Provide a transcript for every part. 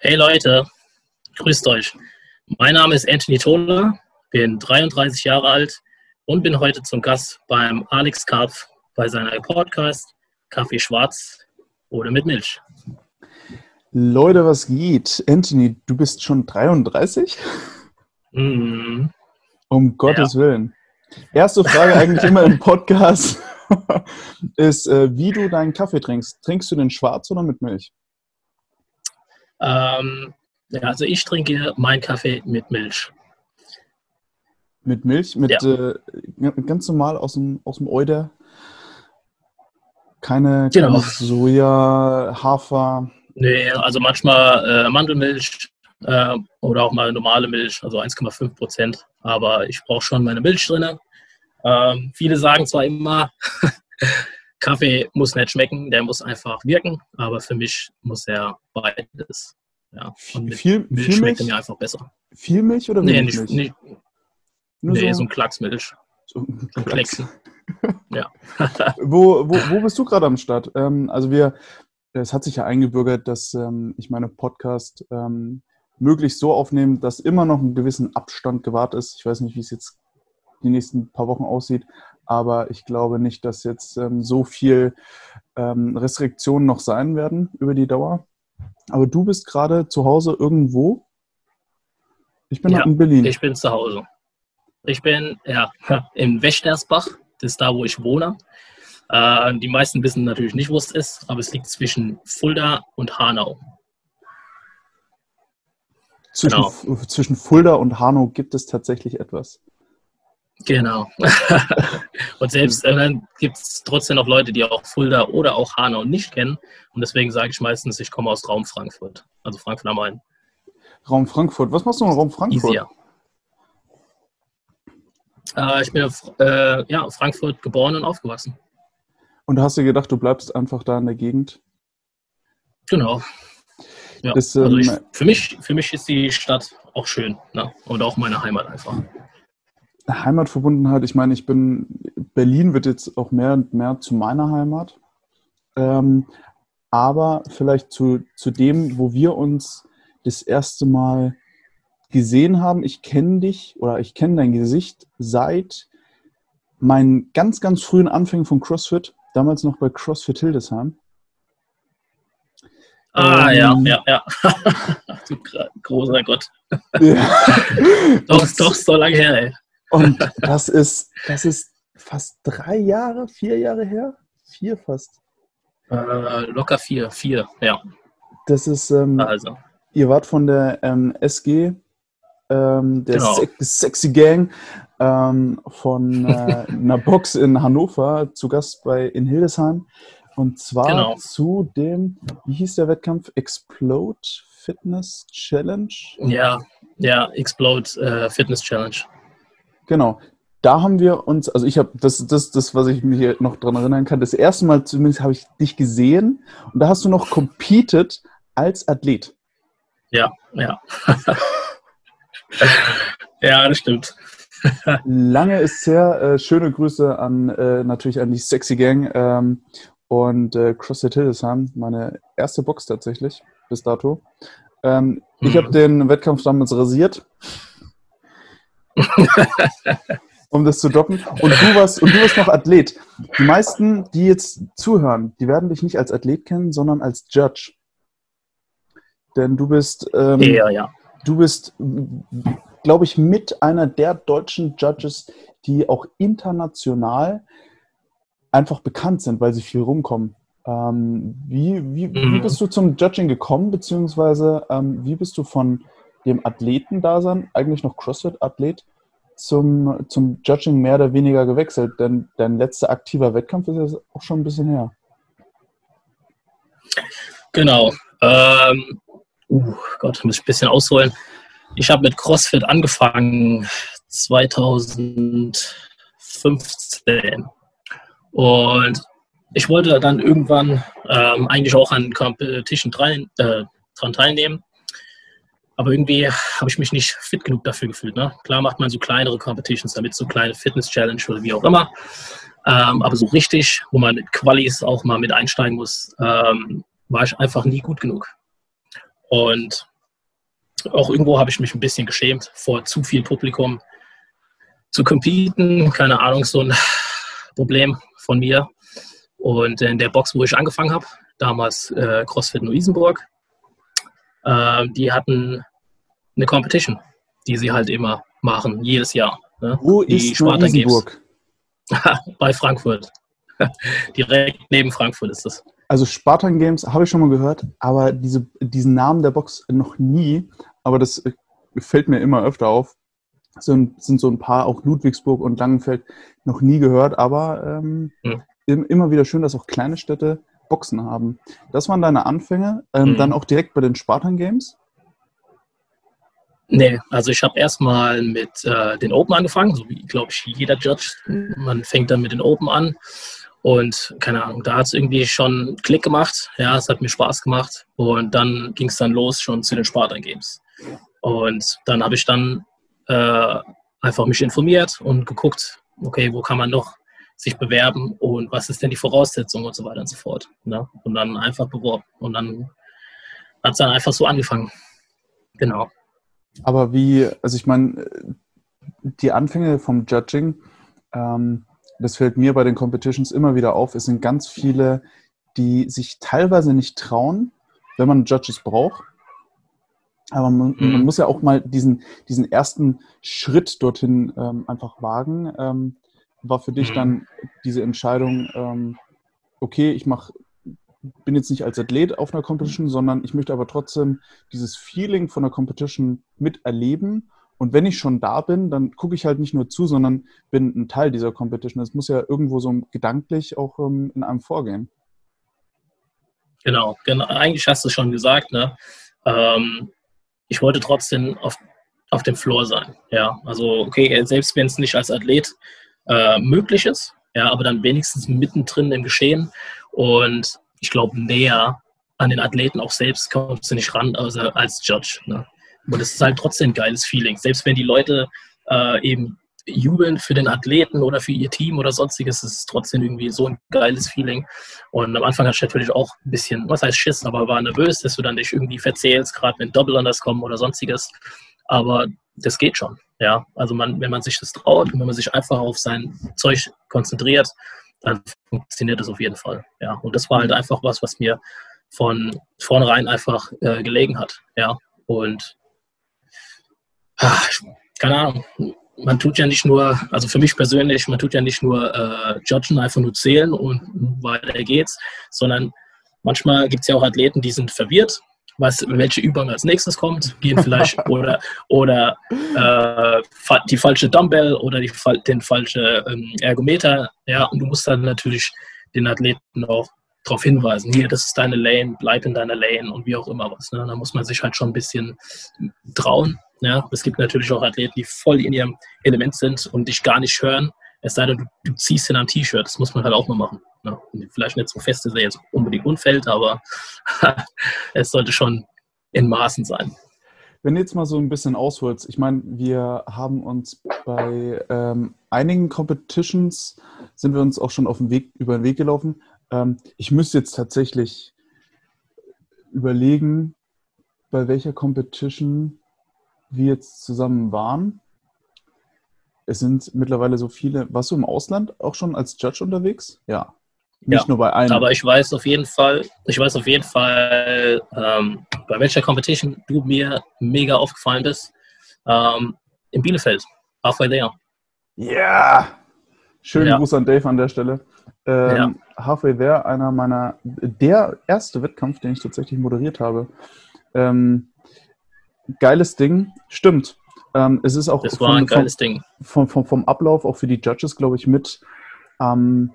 Hey Leute, grüßt euch. Mein Name ist Anthony Toller, bin 33 Jahre alt und bin heute zum Gast beim Alex Karpf bei seiner Podcast Kaffee Schwarz oder mit Milch. Leute, was geht? Anthony, du bist schon 33? Mhm. Um Gottes ja. Willen. Erste Frage eigentlich immer im Podcast ist, äh, wie du deinen Kaffee trinkst. Trinkst du den schwarz oder mit Milch? Ähm, ja, also ich trinke meinen Kaffee mit Milch. Mit Milch? Mit ja. äh, ganz normal aus dem, aus dem Euder? Keine, genau. keine Soja, Hafer? Nee, also manchmal äh, Mandelmilch äh, oder auch mal normale Milch, also 1,5 Prozent. Aber ich brauche schon meine Milch drin. Ähm, viele sagen zwar immer, Kaffee muss nicht schmecken, der muss einfach wirken, aber für mich muss er beides. Ja, und mit viel, Milch viel schmeckt Milch? mir einfach besser. Viel Milch oder nee, wenig nicht, Milch? nicht, nee, so, so ein Klacksmilch. So ein Ein Klecksen. ja. wo, wo, wo bist du gerade am Start? Ähm, also wir, es hat sich ja eingebürgert, dass ähm, ich meine Podcast ähm, möglichst so aufnehme, dass immer noch ein gewissen Abstand gewahrt ist. Ich weiß nicht, wie es jetzt die nächsten paar Wochen aussieht, aber ich glaube nicht, dass jetzt ähm, so viel ähm, Restriktionen noch sein werden über die Dauer. Aber du bist gerade zu Hause irgendwo? Ich bin Ja, noch in Berlin. Ich bin zu Hause. Ich bin ja in Wächtersbach, das ist da, wo ich wohne. Äh, die meisten wissen natürlich nicht, wo es ist, aber es liegt zwischen Fulda und Hanau. zwischen, genau. Zwischen Fulda und Hanau gibt es tatsächlich etwas. Genau. und selbst äh, dann gibt es trotzdem noch Leute, die auch Fulda oder auch Hanau nicht kennen. Und deswegen sage ich meistens, ich komme aus Raum Frankfurt. Also Frankfurt am Main. Raum Frankfurt. Was machst du im Raum Frankfurt? Easier. Äh, ich bin äh, ja, Frankfurt geboren und aufgewachsen. Und du hast dir gedacht, du bleibst einfach da in der Gegend? Genau. Ja, Ist, also ich, ähm, für, mich, für mich ist die Stadt auch schön ne? und auch meine Heimat einfach. Heimatverbundenheit, ich meine, ich bin, Berlin wird jetzt auch mehr und mehr zu meiner Heimat. Ähm, aber vielleicht zu, zu dem, wo wir uns das erste Mal gesehen haben. Ich kenne dich oder ich kenne dein Gesicht seit meinen ganz, ganz frühen Anfängen von CrossFit, damals noch bei CrossFit Hildesheim. Ah, Ähm, ja, ja, ja. du großer Gott. Ja. Doch, doch, so lange her, ey. Und das ist, das ist fast drei Jahre, vier Jahre her? Vier fast. Äh, locker vier, vier, ja. Das ist, ähm, Also, ihr wart von der ähm, SG, ähm, der Genau. Se Sexy Gang, ähm, von äh, einer Box in Hannover zu Gast bei in Hildesheim. Und zwar Genau. zu dem, wie hieß der Wettkampf? Explode Fitness Challenge? ja, ja, Explode äh, Fitness Challenge. Genau. Da haben wir uns, also ich habe, das das, das, was ich mich hier noch dran erinnern kann, das erste Mal zumindest habe ich dich gesehen und da hast du noch competed als Athlet. Ja, ja. ja, das stimmt. Lange ist her. Äh, schöne Grüße an äh, natürlich an die Sexy Gang ähm, und äh, CrossFit Hildesheim, meine erste Box tatsächlich bis dato. Ähm, Ich Mhm. habe den Wettkampf damals rasiert, um das zu doppen. Und du warst und du warst noch Athlet. Die meisten, die jetzt zuhören, die werden dich nicht als Athlet kennen, sondern als Judge. Denn du bist ähm, Eher, ja. Du bist, glaube ich, mit einer der deutschen Judges, die auch international einfach bekannt sind, weil sie viel rumkommen. Ähm, wie, wie, wie Mhm. bist du zum Judging gekommen, beziehungsweise ähm, wie bist du von dem Athletendasein, eigentlich noch CrossFit-Athlet, zum, zum Judging mehr oder weniger gewechselt? Denn dein letzter aktiver Wettkampf ist ja auch schon ein bisschen her. Genau. Ähm, uh, Gott, muss ich ein bisschen ausholen. Ich habe mit CrossFit angefangen 2015. Und ich wollte dann irgendwann ähm, eigentlich auch an Competition teil, äh, dran teilnehmen. Aber irgendwie habe ich mich nicht fit genug dafür gefühlt. Ne? Klar macht man so kleinere Competitions damit, so kleine Fitness-Challenge oder wie auch immer. Ähm, aber so richtig, wo man mit Qualis auch mal mit einsteigen muss, ähm, war ich einfach nie gut genug. Und auch irgendwo habe ich mich ein bisschen geschämt, vor zu viel Publikum zu competen. Keine Ahnung, so ein Problem von mir. Und in der Box, wo ich angefangen habe, damals äh, CrossFit Luisenburg, äh, die hatten eine Competition, die sie halt immer machen, jedes Jahr. Ne? Wo die ist Spartan Luisenburg? Bei Frankfurt. Direkt neben Frankfurt ist das. Also Spartan Games habe ich schon mal gehört, aber diese, diesen Namen der Box noch nie. Aber das äh, fällt mir immer öfter auf. Sind, sind so ein paar, auch Ludwigsburg und Langenfeld, noch nie gehört, aber ähm, hm. immer wieder schön, dass auch kleine Städte Boxen haben. Das waren deine Anfänge. Ähm, hm. Dann auch direkt bei den Spartan Games? Nee, also ich habe erstmal mit äh, den Open angefangen, so wie, glaube ich, jeder Judge. Man fängt dann mit den Open an und keine Ahnung, da hat es irgendwie schon Klick gemacht. Ja, es hat mir Spaß gemacht und dann ging es dann los schon zu den Spartan Games. Und dann habe ich dann äh, einfach mich informiert und geguckt, okay, wo kann man noch sich bewerben und was ist denn die Voraussetzung und so weiter und so fort. Ne? Und dann einfach beworben. Und dann hat es dann einfach so angefangen. Genau. Aber wie, also ich meine, die Anfänge vom Judging, ähm, das fällt mir bei den Competitions immer wieder auf, es sind ganz viele, die sich teilweise nicht trauen, wenn man Judges braucht. Aber man, mhm. man muss ja auch mal diesen, diesen ersten Schritt dorthin ähm, einfach wagen. Ähm, war für dich mhm. dann diese Entscheidung, ähm, okay, ich mache bin jetzt nicht als Athlet auf einer Competition, sondern ich möchte aber trotzdem dieses Feeling von der Competition miterleben. Und wenn ich schon da bin, dann gucke ich halt nicht nur zu, sondern bin ein Teil dieser Competition. Das muss ja irgendwo so gedanklich auch ähm, in einem vorgehen. Genau, genau. Eigentlich hast du es schon gesagt. Ne? Ähm, ich wollte trotzdem auf, auf dem Floor sein. Ja, also okay, selbst wenn es nicht als Athlet äh, möglich ist, ja, aber dann wenigstens mittendrin im Geschehen. Und ich glaube, näher an den Athleten auch selbst kommst du nicht ran also als Judge. Ne? Und es ist halt trotzdem ein geiles Feeling. Selbst wenn die Leute äh, eben jubeln für den Athleten oder für ihr Team oder sonstiges, ist es trotzdem irgendwie so ein geiles Feeling. Und am Anfang hatte ich natürlich auch ein bisschen, was heißt Schiss, aber war nervös, dass du dann dich irgendwie verzählst, gerade wenn Double anders kommen oder sonstiges. Aber das geht schon. Ja, also man, wenn man sich das traut und wenn man sich einfach auf sein Zeug konzentriert, dann funktioniert das auf jeden Fall. Ja, und das war halt einfach was, was mir von vornherein einfach äh, gelegen hat. Ja, und ach, keine Ahnung, man tut ja nicht nur, also für mich persönlich, man tut ja nicht nur äh, judgen, einfach nur zählen und weiter geht's, sondern manchmal gibt es ja auch Athleten, die sind verwirrt, was, welche Übung als nächstes kommt, gehen vielleicht oder, oder äh, die falsche Dumbbell oder die, den falschen ähm, Ergometer, ja, und du musst dann natürlich den Athleten auch darauf hinweisen, hier, das ist deine Lane, bleib in deiner Lane und wie auch immer was. Ne? Da muss man sich halt schon ein bisschen trauen. Ja? Es gibt natürlich auch Athleten, die voll in ihrem Element sind und dich gar nicht hören, es sei denn, du, du ziehst ihn am T-Shirt. Das muss man halt auch mal machen. Ne? Vielleicht nicht so fest, dass er jetzt unbedingt unfällt, aber es sollte schon in Maßen sein. Wenn du jetzt mal so ein bisschen ausholst, ich meine, wir haben uns bei ähm, einigen Competitions, sind wir uns auch schon auf dem Weg, über den Weg gelaufen. Ähm, ich müsste jetzt tatsächlich überlegen, bei welcher Competition wir jetzt zusammen waren. Es sind mittlerweile so viele. Warst du im Ausland auch schon als Judge unterwegs? Ja. Nicht ja, nur bei einem. Aber ich weiß auf jeden Fall, ich weiß auf jeden Fall, ähm, bei welcher Competition du mir mega aufgefallen bist. Ähm, in Bielefeld. Halfway there. Ja! Yeah. Schönen ja. Gruß an Dave an der Stelle. Ähm, ja. Halfway there, einer meiner, der erste Wettkampf, den ich tatsächlich moderiert habe. Ähm, geiles Ding. Stimmt. Ähm, es ist auch das war vom, ein geiles vom, Ding. Vom, vom, vom, Ablauf auch für die Judges, glaube ich, mit ähm,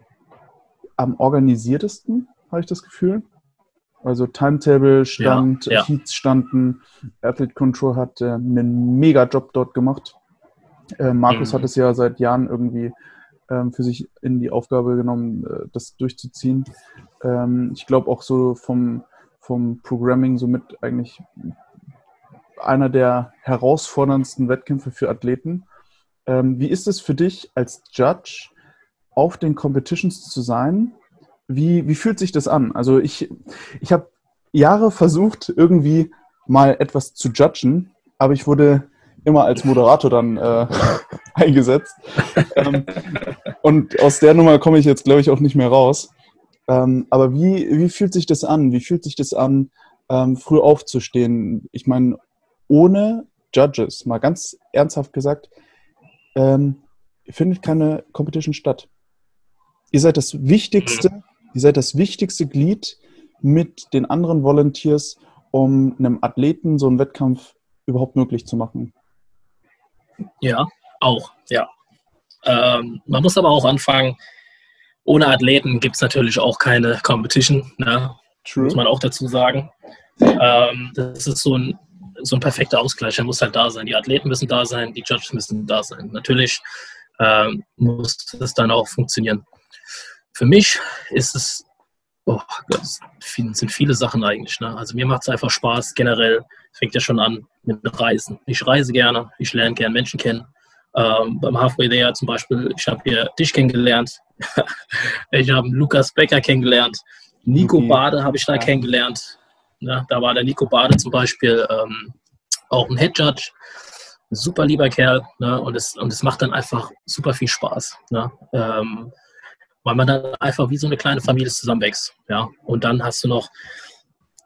am organisiertesten, habe ich das Gefühl. Also Timetable stand, ja, ja. Heats standen, Athlete Control hat äh, einen mega Job dort gemacht. Äh, Markus mhm. hat es ja seit Jahren irgendwie ähm, für sich in die Aufgabe genommen, äh, das durchzuziehen. Ähm, ich glaube auch so vom, vom Programming somit eigentlich einer der herausforderndsten Wettkämpfe für Athleten. Ähm, wie ist es für dich als Judge, auf den Competitions zu sein? Wie, wie fühlt sich das an? Also ich, ich habe Jahre versucht, irgendwie mal etwas zu judgen, aber ich wurde immer als Moderator dann äh, eingesetzt. ähm, und aus der Nummer komme ich jetzt, glaube ich, auch nicht mehr raus. Ähm, aber wie, wie fühlt sich das an? Wie fühlt sich das an, ähm, früh aufzustehen? Ich meine, ohne Judges, mal ganz ernsthaft gesagt, ähm, findet keine Competition statt. Ihr seid das wichtigste, ihr seid das wichtigste Glied mit den anderen Volunteers, um einem Athleten so einen Wettkampf überhaupt möglich zu machen. Ja, auch, ja. Ähm, man muss aber auch anfangen, ohne Athleten gibt es natürlich auch keine Competition, ne? muss man auch dazu sagen. Ähm, das ist so ein, so ein perfekter Ausgleich, der muss halt da sein. Die Athleten müssen da sein, die Judges müssen da sein. Natürlich ähm, muss es dann auch funktionieren. Für mich ist es, oh, das sind viele Sachen eigentlich. Ne? Also mir macht es einfach Spaß, generell fängt ja schon an mit Reisen. Ich reise gerne, ich lerne gerne Menschen kennen. Ähm, beim Halfway There zum Beispiel, ich habe hier dich kennengelernt, ich habe Lukas Becker kennengelernt, Nico okay. Bade habe ich da ja. kennengelernt. Ja, da war der Nico Bade zum Beispiel ähm, auch ein Head Judge, ein super lieber Kerl ne? und, es, und macht dann einfach super viel Spaß. Ne? Ähm, weil man dann einfach wie so eine kleine Familie zusammenwächst. Ja? Und dann hast du noch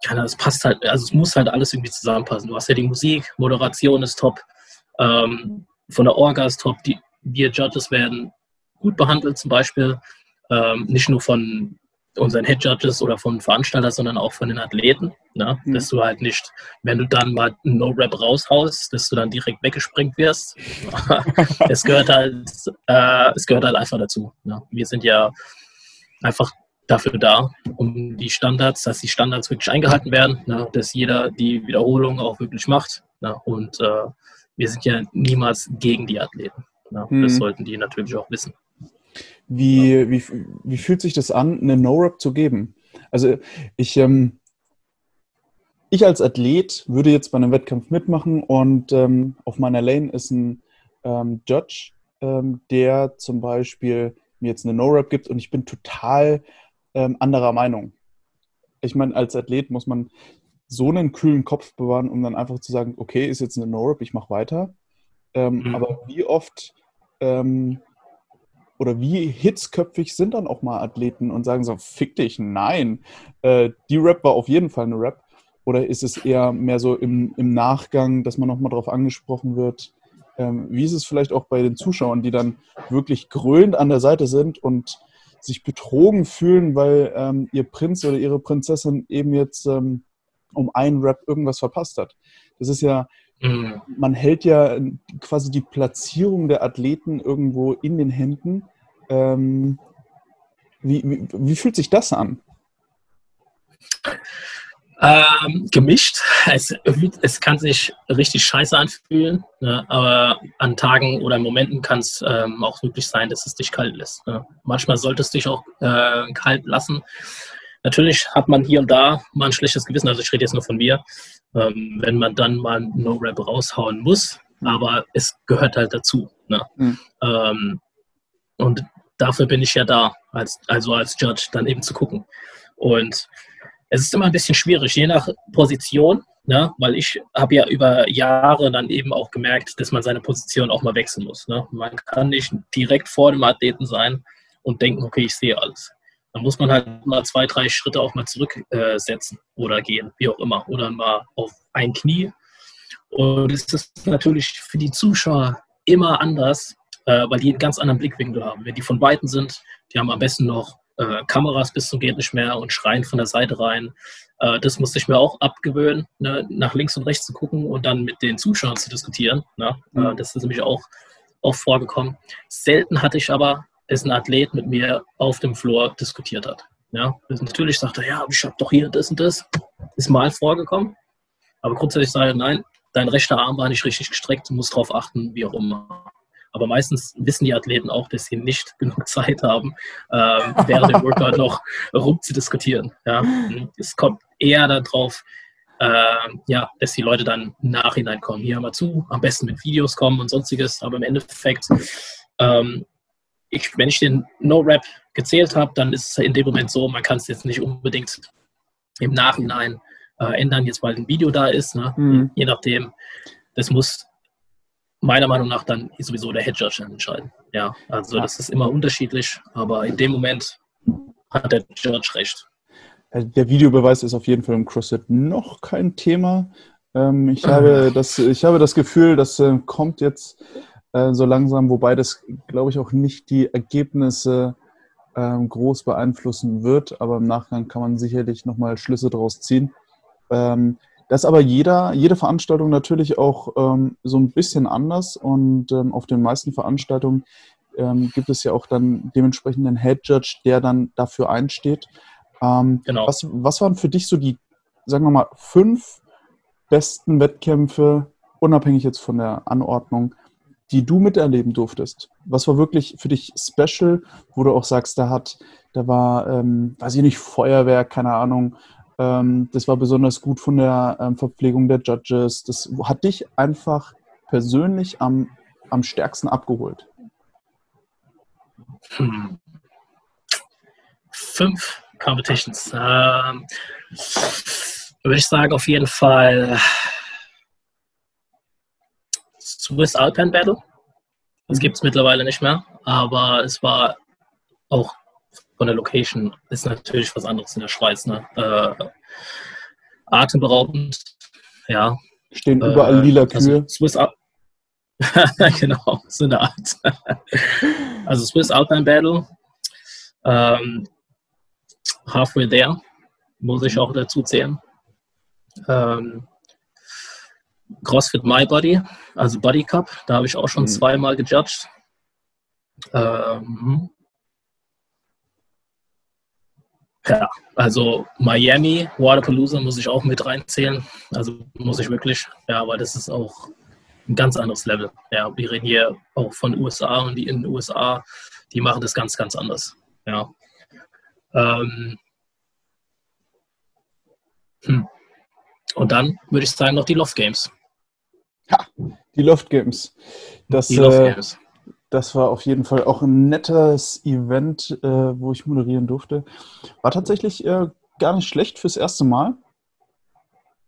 ja, es passt halt, also es muss halt alles irgendwie zusammenpassen. Du hast ja die Musik, Moderation ist top, ähm, von der Orga ist top, die, wir Judges werden gut behandelt zum Beispiel, ähm, nicht nur von unseren Head Judges oder von Veranstaltern, sondern auch von den Athleten, ne? Mhm. dass du halt nicht, wenn du dann mal einen No-Rap raushaust, dass du dann direkt weggesprengt wirst. es gehört halt, äh, es gehört halt einfach dazu. Ne? Wir sind ja einfach dafür da, um die Standards, dass die Standards wirklich eingehalten werden, ne, dass jeder die Wiederholung auch wirklich macht. Ne, und äh, wir sind ja niemals gegen die Athleten. Ne, hm. Das sollten die natürlich auch wissen. Wie, ja. wie, wie fühlt sich das an, eine No-Rap zu geben? Also ich, ähm, ich als Athlet würde jetzt bei einem Wettkampf mitmachen und ähm, auf meiner Lane ist ein ähm, Judge, ähm, der zum Beispiel mir jetzt eine No-Rap gibt und ich bin total ähm, anderer Meinung. Ich meine, als Athlet muss man so einen kühlen Kopf bewahren, um dann einfach zu sagen, okay, ist jetzt eine No-Rap, ich mache weiter. Ähm, mhm. Aber wie oft ähm, oder wie hitzköpfig sind dann auch mal Athleten und sagen so, fick dich, nein, äh, die Rap war auf jeden Fall eine Rap. Oder ist es eher mehr so im, im Nachgang, dass man nochmal darauf angesprochen wird? Ähm, wie ist es vielleicht auch bei den Zuschauern, die dann wirklich grölend an der Seite sind und sich betrogen fühlen, weil ähm, ihr Prinz oder ihre Prinzessin eben jetzt ähm, um einen Rap irgendwas verpasst hat. Das ist ja, mhm. man hält ja quasi die Platzierung der Athleten irgendwo in den Händen. Ähm, wie, wie, wie fühlt sich das an? Ähm, gemischt. Es, es kann sich richtig scheiße anfühlen, ne? aber an Tagen oder Momenten kann es ähm, auch wirklich sein, dass es dich kalt lässt. Ne? Manchmal sollte es dich auch äh, kalt lassen. Natürlich hat man hier und da mal ein schlechtes Gewissen, also ich rede jetzt nur von mir, ähm, wenn man dann mal ein No-Rap raushauen muss, mhm. aber es gehört halt dazu. Ne? Mhm. und dafür bin ich ja da, als, also als Judge dann eben zu gucken. Und es ist immer ein bisschen schwierig, je nach Position, ne? weil ich habe ja über Jahre dann eben auch gemerkt, dass man seine Position auch mal wechseln muss. Ne? Man kann nicht direkt vor dem Athleten sein und denken, okay, ich sehe alles. Dann muss man halt mal zwei, drei Schritte auch mal zurücksetzen äh, oder gehen, wie auch immer, oder mal auf ein Knie. Und es ist natürlich für die Zuschauer immer anders, äh, weil die einen ganz anderen Blickwinkel haben. Wenn die von Weitem sind, die haben am besten noch äh, Kameras bis zum geht nicht mehr und schreien von der Seite rein. Das musste ich mir auch abgewöhnen, ne? nach links und rechts zu gucken und dann mit den Zuschauern zu diskutieren. Ne? Mhm. das ist nämlich auch, auch vorgekommen. Selten hatte ich aber, dass ein Athlet mit mir auf dem Floor diskutiert hat. Ja? Natürlich sagte er, ja, ich habe doch hier das und das. Ist mal vorgekommen. Aber grundsätzlich sage ich, nein, dein rechter Arm war nicht richtig gestreckt, du musst darauf achten, wie auch immer. Aber meistens wissen die Athleten auch, dass sie nicht genug Zeit haben, ähm, während dem Workout noch rumzudiskutieren. Ja. Es kommt eher darauf, äh, ja, dass die Leute dann im Nachhinein kommen. Hier mal zu, am besten mit Videos kommen und sonstiges. Aber im Endeffekt, ähm, ich, wenn ich den No-Rap gezählt habe, dann ist es in dem Moment so, man kann es jetzt nicht unbedingt im Nachhinein äh, ändern, jetzt weil ein Video da ist. Ne? Mhm. Je nachdem, das muss meiner Meinung nach dann sowieso der Head Judge entscheiden. Ja, also das ist immer unterschiedlich, aber in dem Moment hat der Judge recht. Der Videobeweis ist auf jeden Fall im CrossFit noch kein Thema. Ähm, ich, habe das, ich habe das Gefühl, das äh, kommt jetzt äh, so langsam, wobei das, glaube ich, auch nicht die Ergebnisse ähm, groß beeinflussen wird, aber im Nachgang kann man sicherlich nochmal Schlüsse daraus ziehen. Ähm, das ist aber jeder, jede Veranstaltung natürlich auch ähm, so ein bisschen anders und ähm, auf den meisten Veranstaltungen ähm, gibt es ja auch dann dementsprechend einen Head Judge, der dann dafür einsteht. Ähm, genau. Was, was waren für dich so die, sagen wir mal, fünf besten Wettkämpfe, unabhängig jetzt von der Anordnung, die du miterleben durftest? Was war wirklich für dich special, wo du auch sagst, da hat, da war, ähm, weiß ich nicht, Feuerwerk, keine Ahnung, ähm, das war besonders gut von der ähm, Verpflegung der Judges. Das hat dich einfach persönlich am, am stärksten abgeholt. Hm. Fünf Competitions. Ähm, würde ich sagen, auf jeden Fall Swiss Alpine Battle. Das gibt es mittlerweile nicht mehr, aber es war auch von der Location ist natürlich was anderes in der Schweiz. Ne? Äh, atemberaubend, ja. Stehen überall äh, lila also Kühe. Also Swiss Al genau, so eine Art. also Swiss Alpine Battle. Ähm, halfway there, muss ich auch dazu zählen. Ähm, CrossFit My Body, also Body Cup, da habe ich auch schon mhm. zweimal gejudged. Ähm, ja, also Miami, Waterpalooza muss ich auch mit reinzählen. Also muss ich wirklich, ja, weil das ist auch ein ganz anderes Level. Ja, wir reden hier auch von USA und die in den USA, die machen das ganz, ganz anders. Ja. Ähm, hm. Und dann würde ich sagen noch die Loft Games. Ha, die Loft Games. Das, die Loft Games. Äh, das war auf jeden Fall auch ein nettes Event, äh, wo ich moderieren durfte. War tatsächlich äh, gar nicht schlecht fürs erste Mal.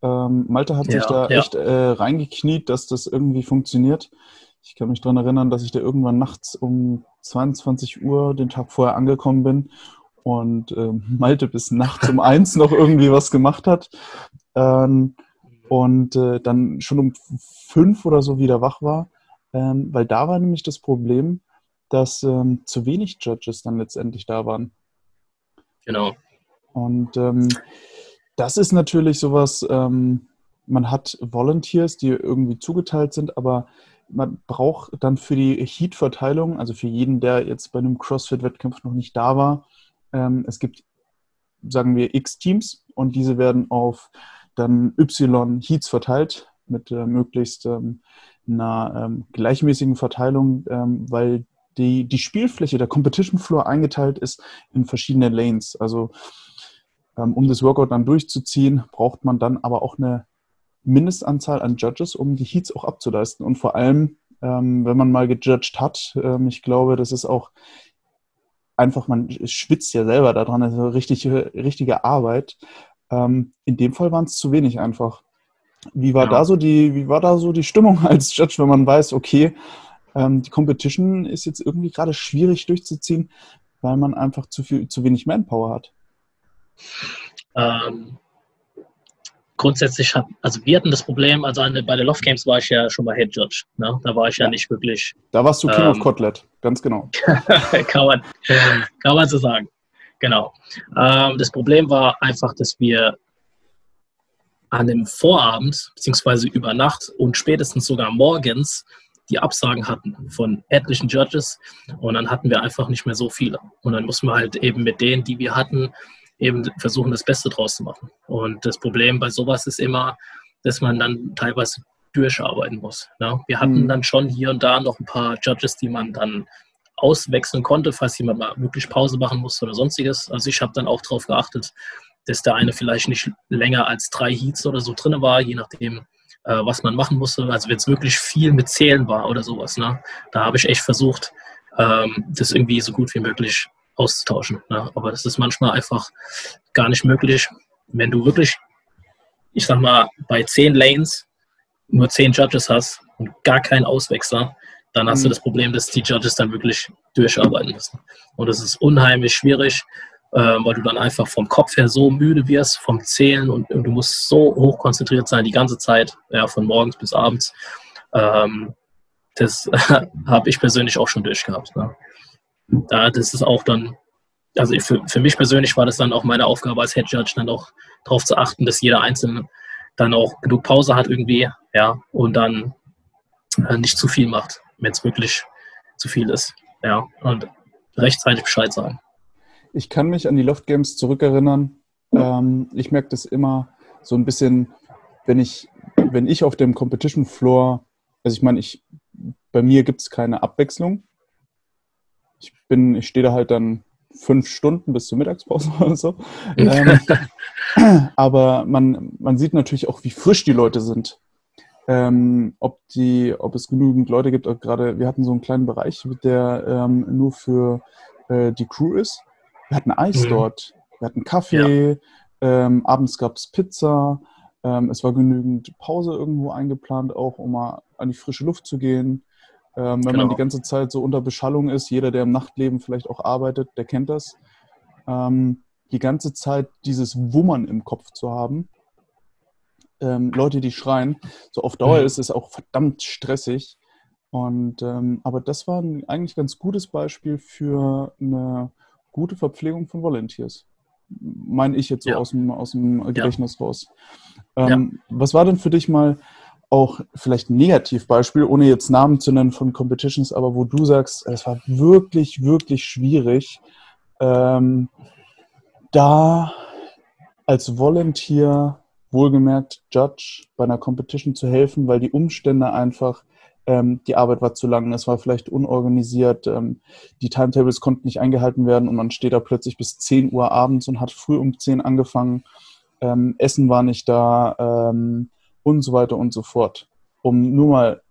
Ähm, Malte hat ja, sich da ja. echt äh, reingekniet, dass das irgendwie funktioniert. Ich kann mich daran erinnern, dass ich da irgendwann nachts um 22 Uhr den Tag vorher angekommen bin und ähm, Malte bis nachts um eins noch irgendwie was gemacht hat. Ähm, und äh, dann schon um fünf oder so wieder wach war ähm, weil da war nämlich das Problem, dass ähm, zu wenig Judges dann letztendlich da waren. Genau. Und ähm, das ist natürlich sowas, ähm, man hat Volunteers, die irgendwie zugeteilt sind, aber man braucht dann für die Heat-Verteilung, also für jeden, der jetzt bei einem CrossFit-Wettkampf noch nicht da war, ähm, es gibt, sagen wir, x Teams und diese werden auf dann Y Heats verteilt mit äh, möglichst ähm, einer ähm, gleichmäßigen Verteilung, ähm, weil die, die Spielfläche, der Competition Floor eingeteilt ist in verschiedene Lanes. Also ähm, um das Workout dann durchzuziehen, braucht man dann aber auch eine Mindestanzahl an Judges, um die Heats auch abzuleisten. Und vor allem, ähm, wenn man mal gejudged hat, ich glaube, das ist auch einfach, man schwitzt ja selber daran, also richtig, richtige Arbeit. Ähm, in dem Fall waren es zu wenig einfach. Wie war, ja. da so die, wie war da so die Stimmung als Judge, wenn man weiß, okay, ähm, die Competition ist jetzt irgendwie gerade schwierig durchzuziehen, weil man einfach zu, viel, zu wenig Manpower hat? Ähm, grundsätzlich hat, also wir hatten das Problem, also eine, bei den Loft Games war ich ja schon mal Head Judge. Ne? Da war ich ja, ja nicht wirklich. Da warst du King ähm, of Kotlet, ganz genau. kann, man, kann man so sagen. Genau. Ähm, das Problem war einfach, dass wir an dem Vorabend beziehungsweise über Nacht und spätestens sogar morgens die Absagen hatten von etlichen Judges und dann hatten wir einfach nicht mehr so viele. Und dann mussten wir halt eben mit denen, die wir hatten, eben versuchen, das Beste draus zu machen. Und das Problem bei sowas ist immer, dass man dann teilweise durcharbeiten muss. Ne? Wir hatten mhm. dann schon hier und da noch ein paar Judges, die man dann auswechseln konnte, falls jemand mal wirklich Pause machen musste oder sonstiges. Also ich habe dann auch darauf geachtet, dass der eine vielleicht nicht länger als drei Heats oder so drin war, je nachdem, äh, was man machen musste. Also wenn es wirklich viel mit Zählen war oder sowas, ne? da habe ich echt versucht, ähm, das irgendwie so gut wie möglich auszutauschen. Ne? Aber das ist manchmal einfach gar nicht möglich. Wenn du wirklich ich sag mal, bei zehn Lanes nur zehn Judges hast und gar keinen Auswechsler, dann hast mhm. du das Problem, dass die Judges dann wirklich durcharbeiten müssen. Und das ist unheimlich schwierig, äh, weil du dann einfach vom Kopf her so müde wirst, vom Zählen und, und du musst so hoch konzentriert sein die ganze Zeit, ja, von morgens bis abends. Ähm, das habe ich persönlich auch schon durchgehabt. Ne? Da, das ist auch dann, also für, für mich persönlich war das dann auch meine Aufgabe als Head Judge, dann auch darauf zu achten, dass jeder Einzelne dann auch genug Pause hat irgendwie, ja, und dann äh, nicht zu viel macht, wenn es wirklich zu viel ist, ja, und rechtzeitig Bescheid sagen. Ich kann mich an die Loft Games zurückerinnern. Ähm, ich merke das immer so ein bisschen, wenn ich, wenn ich auf dem Competition Floor, also ich meine, ich, bei mir gibt es keine Abwechslung. Ich bin, ich stehe da halt dann fünf Stunden bis zur Mittagspause oder so. ähm, aber man, man sieht natürlich auch, wie frisch die Leute sind. Ähm, ob, die, ob es genügend Leute gibt, gerade wir hatten so einen kleinen Bereich, der ähm, nur für äh, die Crew ist. Wir hatten Eis mhm. dort, wir hatten Kaffee, ja. ähm, abends gab es Pizza, ähm, es war genügend Pause irgendwo eingeplant, auch um mal an die frische Luft zu gehen. Ähm, wenn genau. man die ganze Zeit so unter Beschallung ist, jeder, der im Nachtleben vielleicht auch arbeitet, der kennt das. Ähm, die ganze Zeit dieses Wummern im Kopf zu haben. Ähm, Leute, die schreien. So auf Dauer mhm. ist es auch verdammt stressig. Und ähm, aber das war ein eigentlich ganz gutes Beispiel für eine gute Verpflegung von Volunteers. Meine ich jetzt so ja. aus, dem, aus dem Gedächtnis ja. raus. Ähm, ja. Was war denn für dich mal auch vielleicht ein Negativbeispiel, ohne jetzt Namen zu nennen von Competitions, aber wo du sagst, es war wirklich, wirklich schwierig, ähm, da als Volunteer, wohlgemerkt Judge, bei einer Competition zu helfen, weil die Umstände einfach, ähm, die Arbeit war zu lang, es war vielleicht unorganisiert, ähm, die Timetables konnten nicht eingehalten werden und man steht da plötzlich bis 10 Uhr abends und hat früh um 10 angefangen, ähm, Essen war nicht da, ähm, und so weiter und so fort. Um nur mal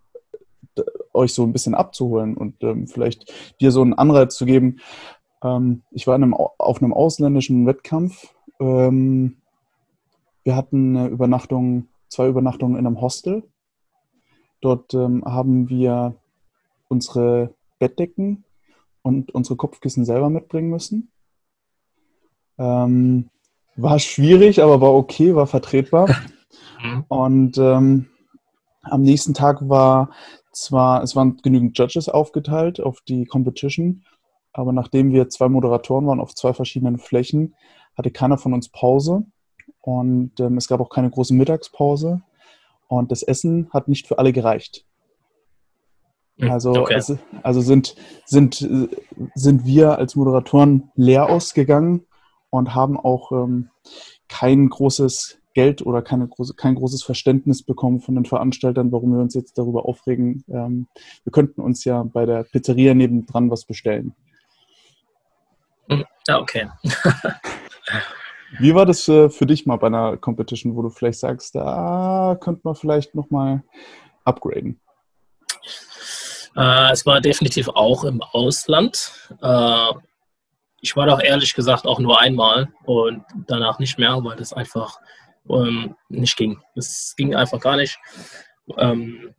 äh, euch so ein bisschen abzuholen und ähm, vielleicht dir so einen Anreiz zu geben. Ähm, ich war einem, auf einem ausländischen Wettkampf. Ähm, wir hatten eine Übernachtung, zwei Übernachtungen in einem Hostel. Dort ähm, haben wir unsere Bettdecken und unsere Kopfkissen selber mitbringen müssen. Ähm, war schwierig, aber war okay, war vertretbar. Mhm. Und ähm, am nächsten Tag war zwar, es waren genügend Judges aufgeteilt auf die Competition, aber nachdem wir zwei Moderatoren waren auf zwei verschiedenen Flächen, hatte keiner von uns Pause und ähm, es gab auch keine große Mittagspause und das Essen hat nicht für alle gereicht. Mhm. Also, okay. es, also sind, sind, sind wir als Moderatoren leer ausgegangen und haben auch ähm, kein großes Geld oder keine große, kein großes Verständnis bekommen von den Veranstaltern, warum wir uns jetzt darüber aufregen. Ähm, wir könnten uns ja bei der Pizzeria nebendran was bestellen. Hm, ja, okay. Wie war das äh, für dich mal bei einer Competition, wo du vielleicht sagst, da könnte man vielleicht nochmal upgraden? Äh, es war definitiv auch im Ausland. Äh, ich war doch ehrlich gesagt auch nur einmal und danach nicht mehr, weil das einfach ähm, nicht ging. Es ging einfach gar nicht. Ähm,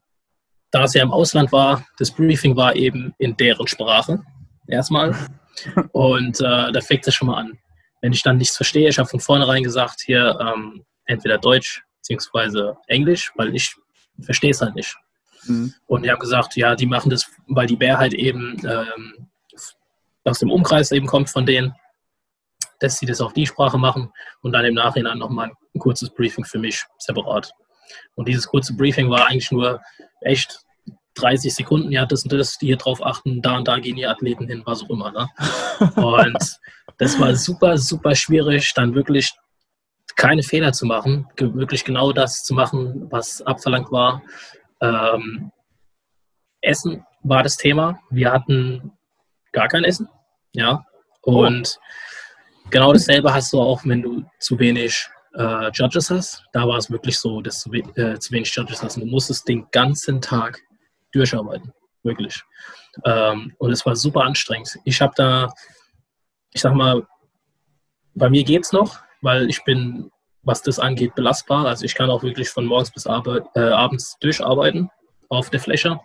da es ja im Ausland war, das Briefing war eben in deren Sprache erstmal. Und äh, da fängt es schon mal an. Wenn ich dann nichts verstehe, ich habe von vornherein gesagt, hier ähm, entweder Deutsch bzw. Englisch, weil ich verstehe es halt nicht. Mhm. Und die haben gesagt, ja, die machen das, weil die Bär halt eben ähm, aus dem Umkreis eben kommt von denen dass sie das auf die Sprache machen und dann im Nachhinein nochmal ein kurzes Briefing für mich separat. Und dieses kurze Briefing war eigentlich nur echt 30 Sekunden, ja, das und das, die hier drauf achten, da und da gehen die Athleten hin, was auch immer. Ne? Und das war super, super schwierig, dann wirklich keine Fehler zu machen, wirklich genau das zu machen, was abverlangt war. Ähm, Essen war das Thema. Wir hatten gar kein Essen, ja. Und oh. Genau dasselbe hast du auch, wenn du zu wenig äh, Judges hast. Da war es wirklich so, dass du äh, zu wenig Judges hast. Und du musstest den ganzen Tag durcharbeiten. Wirklich. Ähm, und es war super anstrengend. Ich habe da, ich sag mal, bei mir geht es noch, weil ich bin was das angeht, belastbar. Also ich kann auch wirklich von morgens bis Arbeit, äh, abends durcharbeiten auf der Fläche.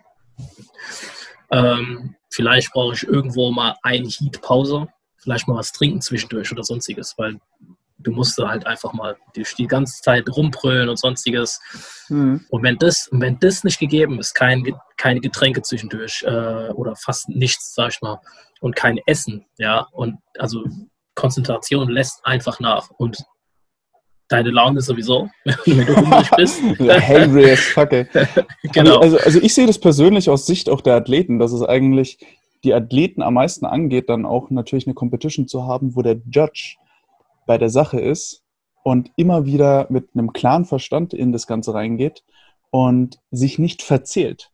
Ähm, vielleicht brauche ich irgendwo mal eine Heat-Pause, vielleicht mal was trinken zwischendurch oder sonstiges, weil du musst halt einfach mal die, die ganze Zeit rumbrüllen und sonstiges. Mhm. Und wenn das, wenn das nicht gegeben ist, kein, keine Getränke zwischendurch äh, oder fast nichts, sag ich mal, und kein Essen, ja, und also Konzentration lässt einfach nach und deine Laune sowieso, wenn du hungrig bist. Hangry as fuck, ey. genau. Also, also ich sehe das persönlich aus Sicht auch der Athleten, dass es eigentlich die Athleten am meisten angeht, dann auch natürlich eine Competition zu haben, wo der Judge bei der Sache ist und immer wieder mit einem klaren Verstand in das Ganze reingeht und sich nicht verzählt.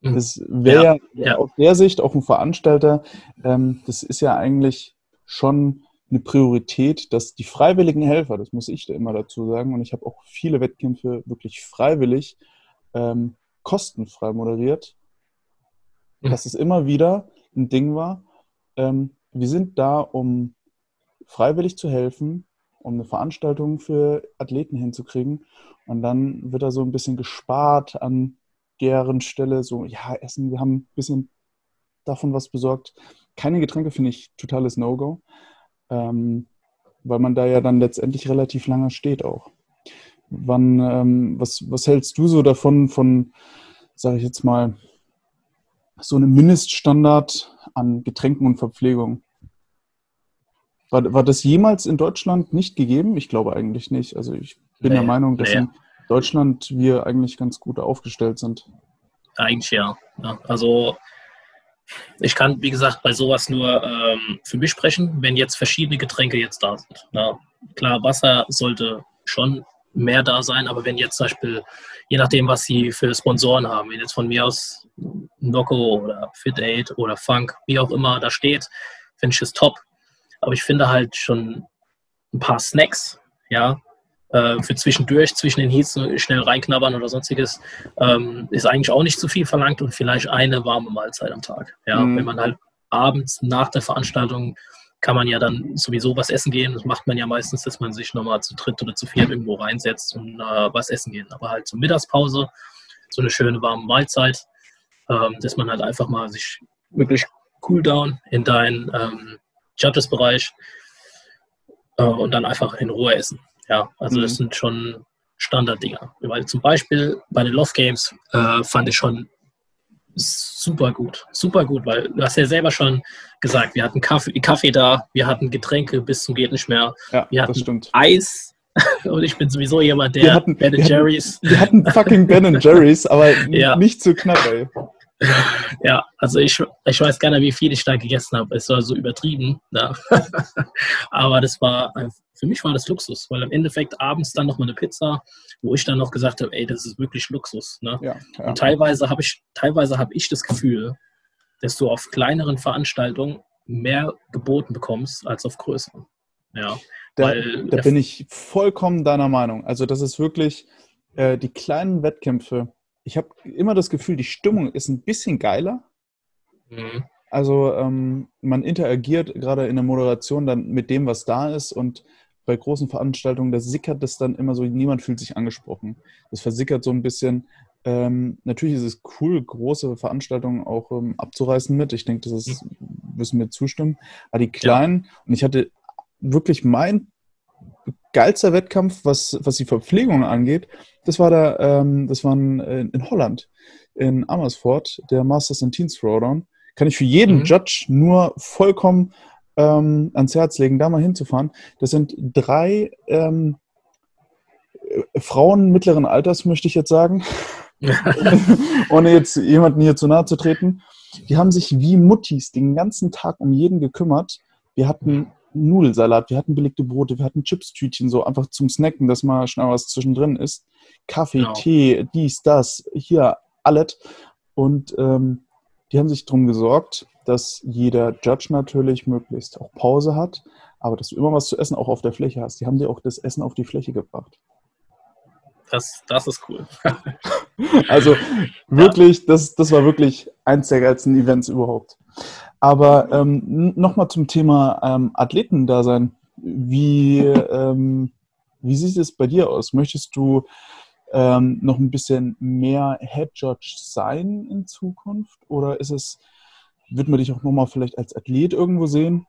Mhm. Das wäre ja, ja, aus der Sicht auch ein Veranstalter, ähm, das ist ja eigentlich schon eine Priorität, dass die freiwilligen Helfer, das muss ich da immer dazu sagen, und ich habe auch viele Wettkämpfe wirklich freiwillig ähm, kostenfrei moderiert, mhm. dass es immer wieder ein Ding war. Ähm, wir sind da, um freiwillig zu helfen, um eine Veranstaltung für Athleten hinzukriegen. Und dann wird da so ein bisschen gespart an deren Stelle. So, ja, Essen, wir haben ein bisschen davon was besorgt. Keine Getränke finde ich totales No-Go, ähm, weil man da ja dann letztendlich relativ lange steht auch. Wann, ähm, was, was hältst du so davon, von, sage ich jetzt mal, so einem Mindeststandard an Getränken und Verpflegung? War, war das jemals in Deutschland nicht gegeben? Ich glaube eigentlich nicht. Also ich bin nee, der Meinung, dass nee. in Deutschland wir eigentlich ganz gut aufgestellt sind. Eigentlich ja. ja. Also ich kann, wie gesagt, bei sowas nur ähm, für mich sprechen, wenn jetzt verschiedene Getränke jetzt da sind. Ja, klar, Wasser sollte schon mehr da sein, aber wenn jetzt zum Beispiel, je nachdem, was sie für Sponsoren haben, wenn jetzt von mir aus Noco oder Fit Aid oder Funk, wie auch immer da steht, finde ich es top. Aber ich finde halt schon ein paar Snacks, ja, äh, für zwischendurch, zwischen den Heats schnell reinknabbern oder sonstiges, ähm, ist eigentlich auch nicht zu viel verlangt und vielleicht eine warme Mahlzeit am Tag. Ja, mhm. wenn man halt abends nach der Veranstaltung kann man ja dann sowieso was essen gehen. Das macht man ja meistens, dass man sich nochmal zu dritt oder zu viert irgendwo reinsetzt und äh, was essen gehen. Aber halt zur Mittagspause, so eine schöne warme Mahlzeit, ähm, dass man halt einfach mal sich wirklich cool down in deinen ähm, Judges-Bereich äh, und dann einfach in Ruhe essen. Ja, also mhm. das sind schon Standarddinger. Weil zum Beispiel bei den Love Games äh, fand ich schon super gut, super gut, weil du hast ja selber schon gesagt, wir hatten Kaffee, Kaffee da, wir hatten Getränke bis zum geht nicht mehr, ja, wir hatten Eis und ich bin sowieso jemand, der wir hatten, Ben Jerry's. Wir hatten fucking Ben Jerry's, aber ja. nicht zu knapp, ey. Ja, also ich, ich weiß gar nicht, wie viel ich da gegessen habe. Es war so übertrieben. Ja. Aber das war, für mich war das Luxus, weil im Endeffekt abends dann nochmal eine Pizza, wo ich dann noch gesagt habe, ey, das ist wirklich Luxus. Ne? Ja, ja. Und teilweise habe ich, teilweise habe ich das Gefühl, dass du auf kleineren Veranstaltungen mehr geboten bekommst als auf größeren. Ja, da, da bin ich vollkommen deiner Meinung. Also das ist wirklich äh, die kleinen Wettkämpfe ich habe immer das Gefühl, die Stimmung ist ein bisschen geiler. Mhm. Also ähm, man interagiert gerade in der Moderation dann mit dem, was da ist und bei großen Veranstaltungen, da sickert das dann immer so, niemand fühlt sich angesprochen. Das versickert so ein bisschen. Ähm, natürlich ist es cool, große Veranstaltungen auch ähm, abzureißen mit. Ich denke, das ist, müssen wir zustimmen. Aber die kleinen, ja. und ich hatte wirklich mein geilster Wettkampf, was, was die Verpflegung angeht, das war da, ähm, das war in, in, Holland, in Amersfoort, der Masters and Teens Throwdown. Kann ich für jeden mhm. Judge nur vollkommen ähm, ans Herz legen, da mal hinzufahren. Das sind drei ähm, Frauen mittleren Alters, möchte ich jetzt sagen, ohne jetzt jemanden hier zu nahe zu treten. Die haben sich wie Muttis den ganzen Tag um jeden gekümmert. Wir hatten Nudelsalat, wir hatten belegte Brote, wir hatten Chipstütchen, so einfach zum Snacken, dass mal schnell was zwischendrin ist. Kaffee, genau. Tee, dies, das, hier, alles. Und ähm, die haben sich darum gesorgt, dass jeder Judge natürlich möglichst auch Pause hat, aber dass du immer was zu essen auch auf der Fläche hast. Die haben dir auch das Essen auf die Fläche gebracht. Das, das ist cool. also wirklich, ja. das, das war wirklich eins der geilsten Events überhaupt. Aber ähm, nochmal zum Thema ähm, Athletendasein. wie, ähm, wie sieht es bei dir aus? Möchtest du ähm, noch ein bisschen mehr Head Judge sein in Zukunft? Oder ist es, wird man dich auch nochmal vielleicht als Athlet irgendwo sehen?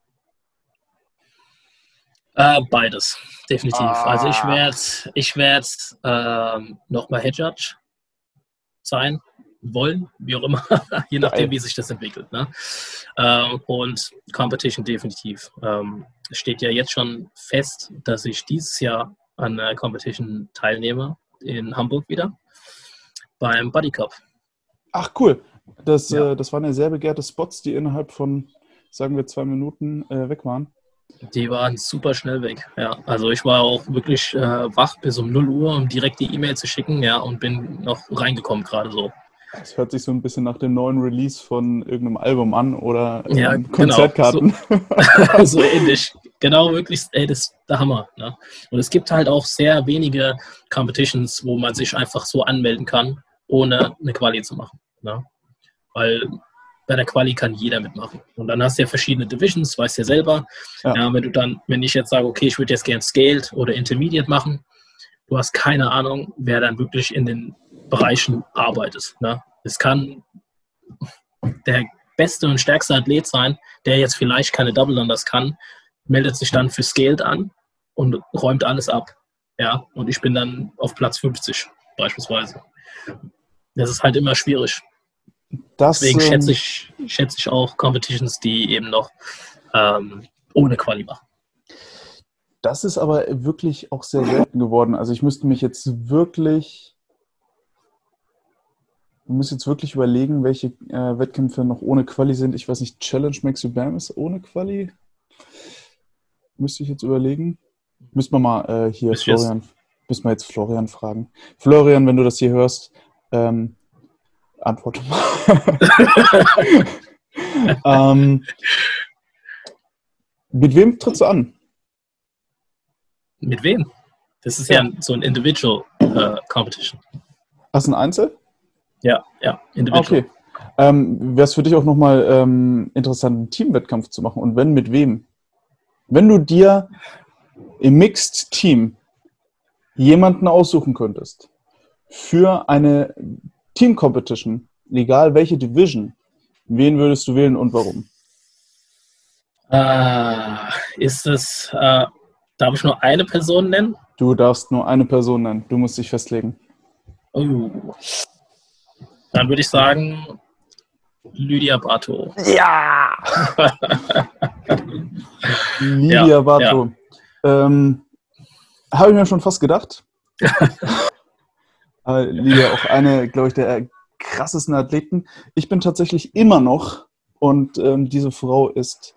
Äh, beides, definitiv. Ah. Also ich werde ich werd, ähm, nochmal Head Judge sein wollen, wie auch immer, je nachdem, wie sich das entwickelt. Ne? Ähm, und Competition definitiv. Ähm, steht ja jetzt schon fest, dass ich dieses Jahr an der Competition teilnehme in Hamburg wieder beim Buddy Cup. Ach cool. Das, ja. äh, das waren ja sehr begehrte Spots, die innerhalb von, sagen wir, zwei Minuten äh, weg waren. Die waren super schnell weg. Ja, also ich war auch wirklich äh, wach bis um 0 Uhr, um direkt die E-Mail zu schicken, ja, und bin noch reingekommen gerade so. Es hört sich so ein bisschen nach dem neuen Release von irgendeinem Album an oder ähm, ja, genau. Konzertkarten. Genau. So, so, ähnlich. Genau, wirklich, ey, das ist der Hammer. Ne? Und es gibt halt auch sehr wenige Competitions, wo man sich einfach so anmelden kann, ohne eine Quali zu machen. Ne? Weil bei der Quali kann jeder mitmachen. Und dann hast du ja verschiedene Divisions, weißt ja selber. Ja. ja wenn du dann, wenn ich jetzt sage, okay, ich würde jetzt gern Scaled oder Intermediate machen, du hast keine Ahnung, wer dann wirklich in den Bereichen arbeitet. Ne? Es kann der beste und stärkste Athlet sein, der jetzt vielleicht keine Double Unders kann, meldet sich dann für Scaled an und räumt alles ab. Ja, und ich bin dann auf Platz 50 beispielsweise. Das ist halt immer schwierig. Das, Deswegen schätze ich, schätze ich auch Competitions, die eben noch ähm, ohne Quali machen. Das ist aber wirklich auch sehr selten geworden. Also ich müsste mich jetzt wirklich Du musst jetzt wirklich überlegen, welche äh, Wettkämpfe noch ohne Quali sind. Ich weiß nicht, Challenge Max You Bam ist ohne Quali. Müsste ich jetzt überlegen. Müssen wir mal äh, hier Bis Florian, müssen wir jetzt Florian fragen. Florian, wenn du das hier hörst, ähm, antworte mal. ähm, mit wem trittst du an? Mit wem? Das ist ja, ja so ein Individual äh, Competition. Hast du ein Einzel? Ja, ja, individuell. Okay. Ähm, Wäre es für dich auch nochmal ähm, interessant, einen Teamwettkampf zu machen? Und wenn, mit wem? Wenn du dir im Mixed Team jemanden aussuchen könntest für eine Team Competition, egal welche Division, wen würdest du wählen und warum? Äh, ist es, äh, darf ich nur eine Person nennen? Du darfst nur eine Person nennen. Du musst dich festlegen. Oh. Dann würde ich sagen, Lydia Barto. Ja! Lydia ja, Barto. Ja. Ähm, Habe ich mir schon fast gedacht. Lydia auch eine, glaube ich, der krassesten Athleten. Ich bin tatsächlich immer noch, und ähm, diese Frau ist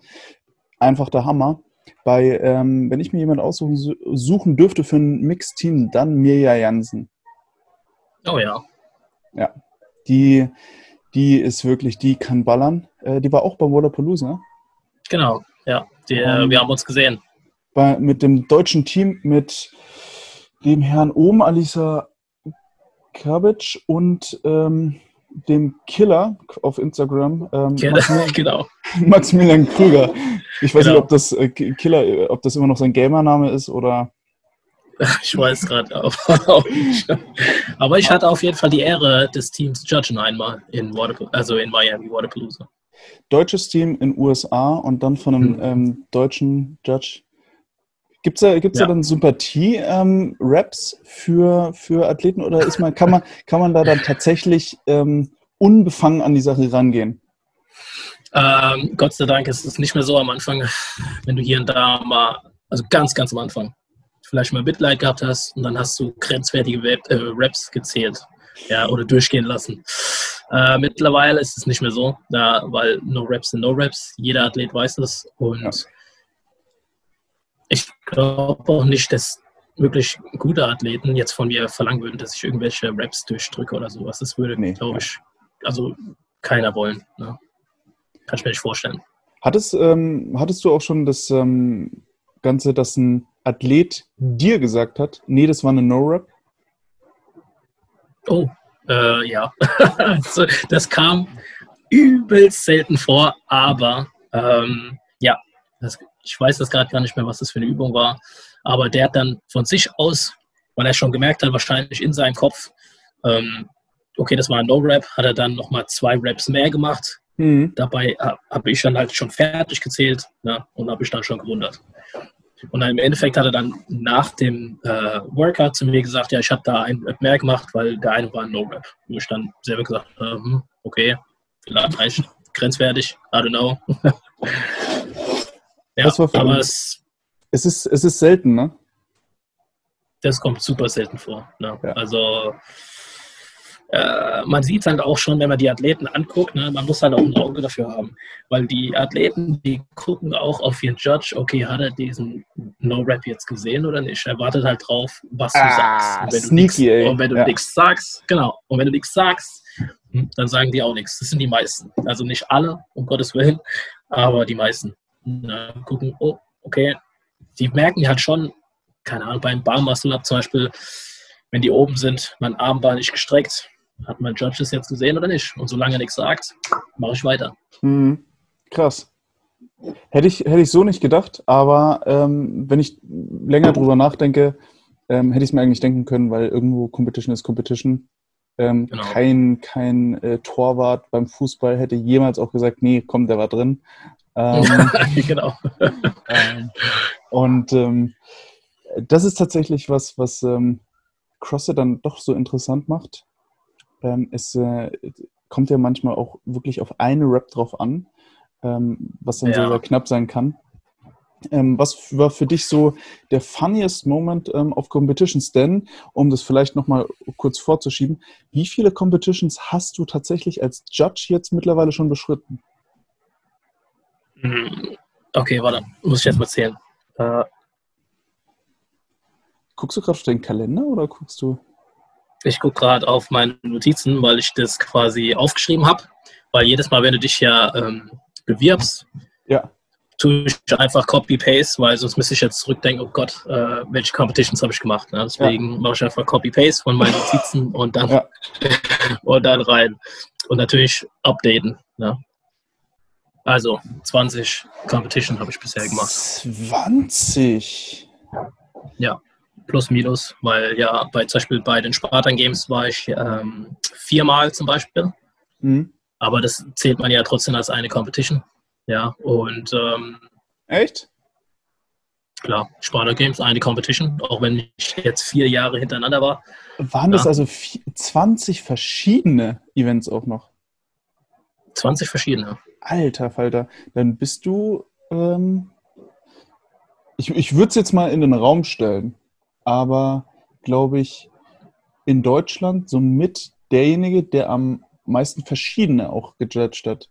einfach der Hammer. Bei, ähm, wenn ich mir jemanden aussuchen suchen dürfte für ein Mixteam, dann Mirja Jansen. Oh ja. Ja, die, die ist wirklich, die kann ballern. Äh, die war auch beim Wallapalooza. Genau, ja. Die, um, wir haben uns gesehen. Bei, mit dem deutschen Team, mit dem Herrn Ohm, Alisa Kabic und ähm, dem Killer auf Instagram. Ähm, Killer, Maximilian, genau. Maximilian Krüger. Ich weiß genau. nicht, ob das äh, Killer, ob das immer noch sein Gamername ist oder. Ich weiß gerade auch nicht. Aber ich hatte auf jeden Fall die Ehre des Teams Judgen einmal in Waterpalooza, also in Miami Waterpalooza. Deutsches Team in USA und dann von einem hm. ähm, deutschen Judge. Gibt es da, gibt's ja. da dann Sympathie-Raps ähm, für, für Athleten oder ist man, kann, man, kann man da dann tatsächlich ähm, unbefangen an die Sache rangehen? Ähm, Gott sei Dank ist es nicht mehr so am Anfang, wenn du hier und da mal, also ganz, ganz am Anfang, vielleicht mal Mitleid gehabt hast und dann hast du grenzwertige äh, Raps gezählt ja, oder durchgehen lassen. Äh, mittlerweile ist es nicht mehr so, ja, weil No Raps sind No Raps. Jeder Athlet weiß das und ja. ich glaube auch nicht, dass wirklich gute Athleten jetzt von mir verlangen würden, dass ich irgendwelche Raps durchdrücke oder sowas. Das würde, nee, glaube ich, also keiner wollen. Ne? Kann ich mir nicht vorstellen. Hattest, ähm, hattest du auch schon das ähm, Ganze, dass ein Athlet dir gesagt hat, nee, das war eine No-Rap? Oh, äh, ja. das kam übelst selten vor, aber ähm, ja, das, Ich weiß das gerade gar nicht mehr, was das für eine Übung war. Aber der hat dann von sich aus, weil er schon gemerkt hat, wahrscheinlich in seinem Kopf, ähm, okay, das war ein No-Rap, hat er dann nochmal zwei Raps mehr gemacht. Mhm. Dabei habe ich dann halt schon fertig gezählt ne, und habe ich dann schon gewundert. Und dann im Endeffekt hat er dann nach dem äh, Workout zu mir gesagt, ja, ich habe da ein Rap mehr gemacht, weil der eine war ein No-Rap. Wo ich dann selber gesagt hm, okay, vielleicht grenzwertig, I don't know. ja, aber es, es, ist, es ist selten, ne? Das kommt super selten vor. Ne? Ja. Also äh, man sieht es halt auch schon, wenn man die Athleten anguckt, ne, man muss halt auch ein Auge dafür haben. Weil die Athleten, die gucken auch auf ihren Judge, okay, hat er diesen No-Rap jetzt gesehen oder nicht? Er wartet halt drauf, was du ah, sagst. Und wenn sneaky, du nix, und wenn du ja. nichts sagst, genau, und wenn du nichts sagst, hm, dann sagen die auch nichts. Das sind die meisten. Also nicht alle, um Gottes Willen, aber die meisten. Na, gucken, oh, okay, die merken halt schon, keine Ahnung, beim Barmuscle-Up zum Beispiel, wenn die oben sind, mein Arm war nicht gestreckt, hat mein Judge das jetzt gesehen oder nicht? Und solange er nichts sagt, mache ich weiter. Mhm. Krass. Hätte ich, hätte ich so nicht gedacht, aber ähm, wenn ich länger drüber nachdenke, ähm, hätte ich es mir eigentlich denken können, weil irgendwo Competition ist Competition. Ähm, genau. Kein, kein äh, Torwart beim Fußball hätte jemals auch gesagt, nee, komm, der war drin. Ähm, genau. Ähm, und ähm, das ist tatsächlich was, was CrossFit dann doch so interessant macht ähm, es äh, kommt ja manchmal auch wirklich auf eine Rap drauf an, ähm, was dann ja. sehr, knapp sein kann. Ähm, was war für dich so der funniest Moment ähm, auf Competitions? Denn, um das vielleicht nochmal kurz vorzuschieben, wie viele Competitions hast du tatsächlich als Judge jetzt mittlerweile schon beschritten? Hm, okay, warte, muss ich jetzt mal zählen. Äh, guckst du gerade auf deinen Kalender oder guckst du? Ich gucke gerade auf meine Notizen, weil ich das quasi aufgeschrieben habe. Weil jedes Mal, wenn du dich ja ähm, bewirbst, ja. tue ich einfach Copy-Paste, weil sonst müsste ich jetzt zurückdenken, oh Gott, äh, welche Competitions habe ich gemacht. Ne? Deswegen ja. mache ich einfach Copy-Paste von meinen Notizen und dann, ja. und dann rein. Und natürlich updaten. Ne? Also 20 Competition habe ich bisher gemacht. 20? Ja plus minus, weil ja bei zum Beispiel bei den Spartan Games war ich ähm, viermal zum Beispiel. Mhm. Aber das zählt man ja trotzdem als eine Competition. Ja, und ähm, echt? Klar, Spartan Games, eine Competition, auch wenn ich jetzt vier Jahre hintereinander war. Waren ja. das also 20 verschiedene Events auch noch? 20 verschiedene. Alter Falter, dann bist du. Ähm, ich ich würde es jetzt mal in den Raum stellen aber, glaube ich, in Deutschland somit derjenige, der am meisten verschiedene auch gejudged hat.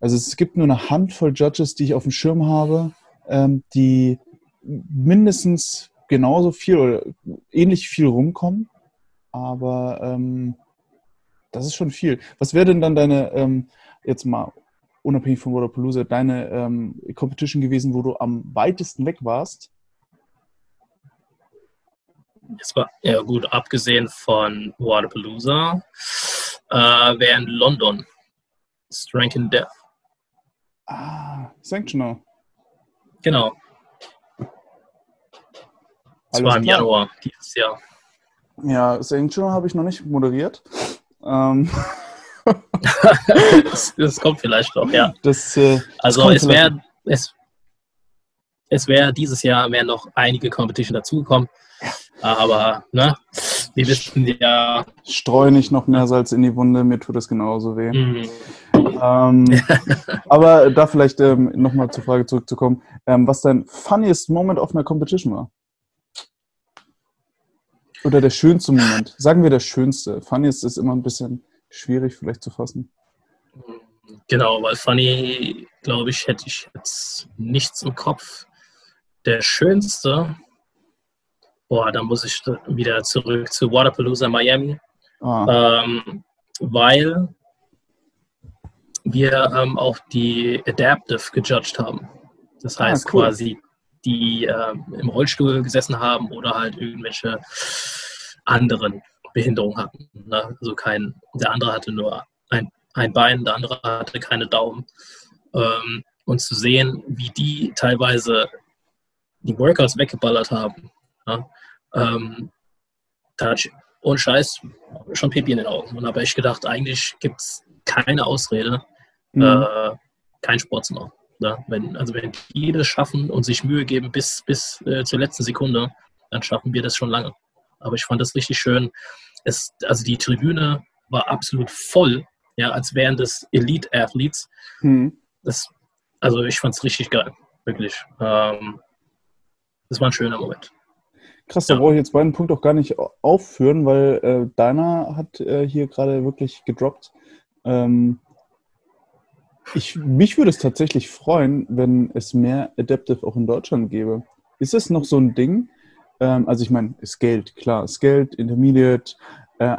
Also es gibt nur eine Handvoll Judges, die ich auf dem Schirm habe, ähm, die mindestens genauso viel oder ähnlich viel rumkommen. Aber ähm, das ist schon viel. Was wäre denn dann deine, ähm, jetzt mal unabhängig von Waterpalooza, deine ähm, Competition gewesen, wo du am weitesten weg warst es war ja gut, abgesehen von Waterpalooza, äh, wäre in London Strength in Death. Ah, Sanctional. Genau. Das war im klar. Januar dieses Jahr. Ja, Sanctional habe ich noch nicht moderiert. Ähm. das, das, kommt vielleicht noch, ja. Das, äh, also es wäre es, es wäre dieses Jahr wären noch einige Competition dazugekommen. Aber, ne, wir wissen ja. Streu nicht noch mehr Salz in die Wunde, mir tut das genauso weh. Mhm. Ähm, aber da vielleicht ähm, nochmal zur Frage zurückzukommen, ähm, was dein funniest Moment auf einer Competition war? Oder der schönste Moment? Sagen wir der schönste. Funniest ist immer ein bisschen schwierig vielleicht zu fassen. Genau, weil funny, glaube ich, hätte ich jetzt nichts im Kopf. Der schönste boah, da muss ich wieder zurück zu Waterpalooza Miami, oh. ähm, weil wir ähm, auch die Adaptive gejudged haben. Das ah, heißt ah, cool. quasi, die äh, im Rollstuhl gesessen haben oder halt irgendwelche anderen Behinderungen hatten. Ne? Also kein, der andere hatte nur ein, ein Bein, der andere hatte keine Daumen. Ähm, und zu sehen, wie die teilweise die Workouts weggeballert haben, ja, ähm, da hatte ich ohne Scheiß schon Pipi in den Augen und habe echt gedacht, eigentlich gibt es keine Ausrede, mhm. äh, keinen Sport zu machen. Ja, wenn, also wenn die das schaffen und sich Mühe geben bis, bis äh, zur letzten Sekunde, dann schaffen wir das schon lange. Aber ich fand das richtig schön. Es, also die Tribüne war absolut voll, ja, als wären das Elite-Athletes. Mhm. Das, also ich fand es richtig geil, wirklich. Ähm, das war ein schöner Moment. Krass, da ja. brauche ich jetzt beiden Punkt auch gar nicht aufführen, weil äh, deiner hat äh, hier gerade wirklich gedroppt. Ähm, ich, mich würde es tatsächlich freuen, wenn es mehr Adaptive auch in Deutschland gäbe. Ist es noch so ein Ding? Ähm, also ich meine, Scaled, klar, Scaled, Intermediate, äh,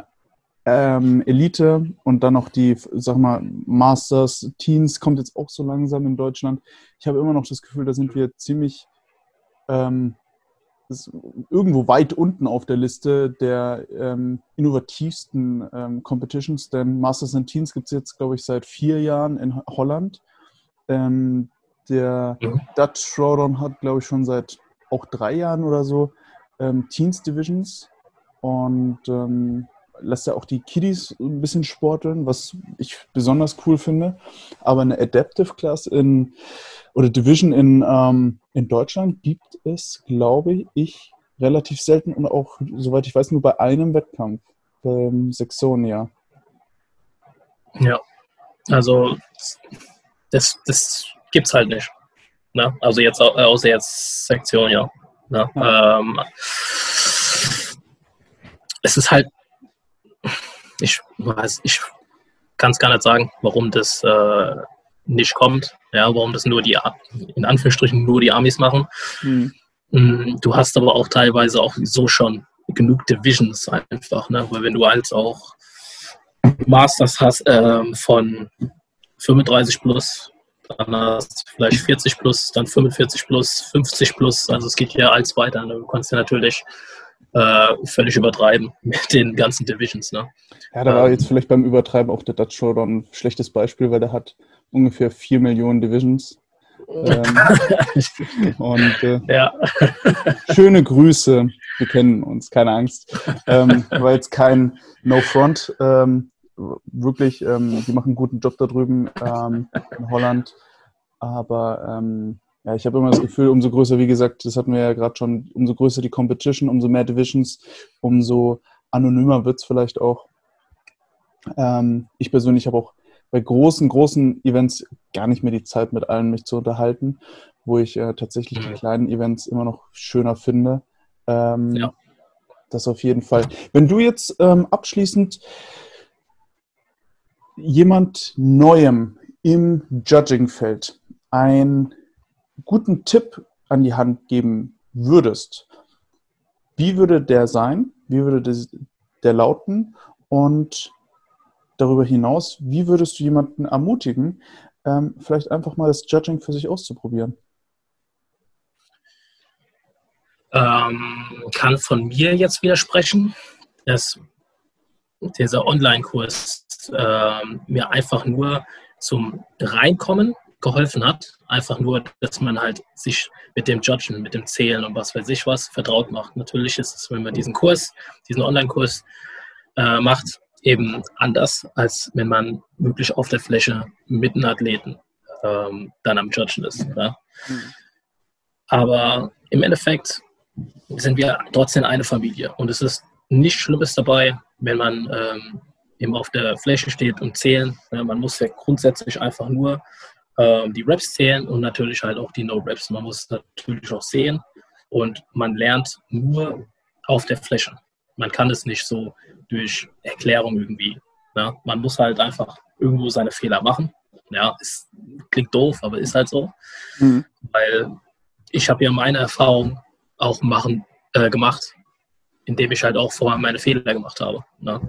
ähm, Elite und dann noch die, sag mal, Masters, Teens kommt jetzt auch so langsam in Deutschland. Ich habe immer noch das Gefühl, da sind wir ziemlich ähm, irgendwo weit unten auf der Liste der ähm, innovativsten ähm, Competitions, denn Masters and Teens gibt es jetzt, glaube ich, seit vier Jahren in Holland. Ähm, der mhm. Dutch Throwdown hat, glaube ich, schon seit auch drei Jahren oder so ähm, Teens Divisions und ähm, lässt ja auch die Kiddies ein bisschen sporteln, was ich besonders cool finde. Aber eine Adaptive Class in oder Division in, ähm, in Deutschland gibt es, glaube ich, relativ selten und auch, soweit ich weiß, nur bei einem Wettkampf, beim Saxonia. Ja, also das, das gibt es halt nicht. Ne? Also jetzt außer jetzt Sektion, ja. Ne? ja. Ähm, es ist halt ich weiß, ich kann es gar nicht sagen, warum das äh, nicht kommt, ja, warum das nur die, in Anführungsstrichen nur die Amis machen. Mhm. Du hast aber auch teilweise auch so schon genug Divisions einfach, ne? weil wenn du halt auch Masters hast ähm, von 35 plus, dann hast du vielleicht 40 plus, dann 45 plus, 50 plus, also es geht ja als weiter. Ne? Du kannst ja natürlich äh, völlig übertreiben mit den ganzen Divisions. Ne? Ja, da war ähm, jetzt vielleicht beim Übertreiben auch der Dutch Showdown ein schlechtes Beispiel, weil der hat ungefähr 4 Millionen Divisions. ähm, und äh, ja. schöne Grüße, wir kennen uns, keine Angst. Ähm, war jetzt kein No Front, ähm, wirklich, ähm, die machen einen guten Job da drüben ähm, in Holland, aber ähm, ja, ich habe immer das Gefühl, umso größer, wie gesagt, das hatten wir ja gerade schon, umso größer die Competition, umso mehr Divisions, umso anonymer wird es vielleicht auch. Ähm, ich persönlich habe auch bei großen, großen Events gar nicht mehr die Zeit, mit allen mich zu unterhalten, wo ich äh, tatsächlich die kleinen Events immer noch schöner finde. Ähm, ja. Das auf jeden Fall. Wenn du jetzt ähm, abschließend jemand Neuem im Judging-Feld ein guten Tipp an die Hand geben würdest, wie würde der sein? Wie würde der lauten? Und darüber hinaus, wie würdest du jemanden ermutigen, ähm, vielleicht einfach mal das Judging für sich auszuprobieren? Ähm, kann von mir jetzt widersprechen, dass dieser Online-Kurs äh, mir einfach nur zum Reinkommen geholfen hat. Einfach nur, dass man halt sich mit dem Judgen, mit dem Zählen und was weiß ich was vertraut macht. Natürlich ist es, wenn man diesen Kurs, diesen Online-Kurs äh, macht, eben anders, als wenn man wirklich auf der Fläche mit einem Athleten ähm, dann am Judgen ist. Ja? Aber im Endeffekt sind wir trotzdem eine Familie und es ist nichts Schlimmes dabei, wenn man ähm, eben auf der Fläche steht und zählen. Ja, man muss ja grundsätzlich einfach nur ähm, die Raps zählen und natürlich halt auch die No-Raps. Man muss natürlich auch sehen und man lernt nur auf der Fläche. Man kann es nicht so durch Erklärung irgendwie. Ja? Man muss halt einfach irgendwo seine Fehler machen. Ja, es klingt doof, aber ist halt so. Mhm. Weil ich habe ja meine Erfahrung auch machen, äh, gemacht, indem ich halt auch vorher meine Fehler gemacht habe. Ne?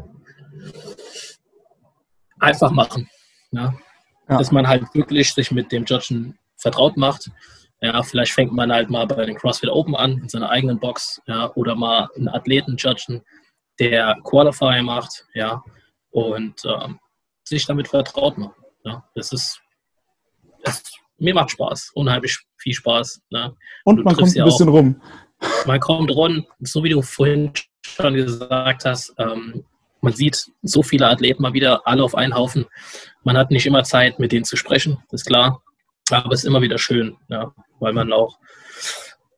Einfach machen. Ja? Ja. dass man halt wirklich sich mit dem Judgen vertraut macht. Ja, vielleicht fängt man halt mal bei den CrossFit Open an, in seiner eigenen Box, ja, oder mal einen Athleten judgen, der Qualifier macht, ja, und ähm, sich damit vertraut macht. Ja, das ist, das mir macht Spaß, unheimlich viel Spaß. Ne? Und man kommt ein bisschen auch, rum. Man kommt rum, so wie du vorhin schon gesagt hast, ähm, man sieht so viele Athleten mal wieder, alle auf einen Haufen. Man hat nicht immer Zeit, mit denen zu sprechen, ist klar. Aber es ist immer wieder schön, ja, weil man auch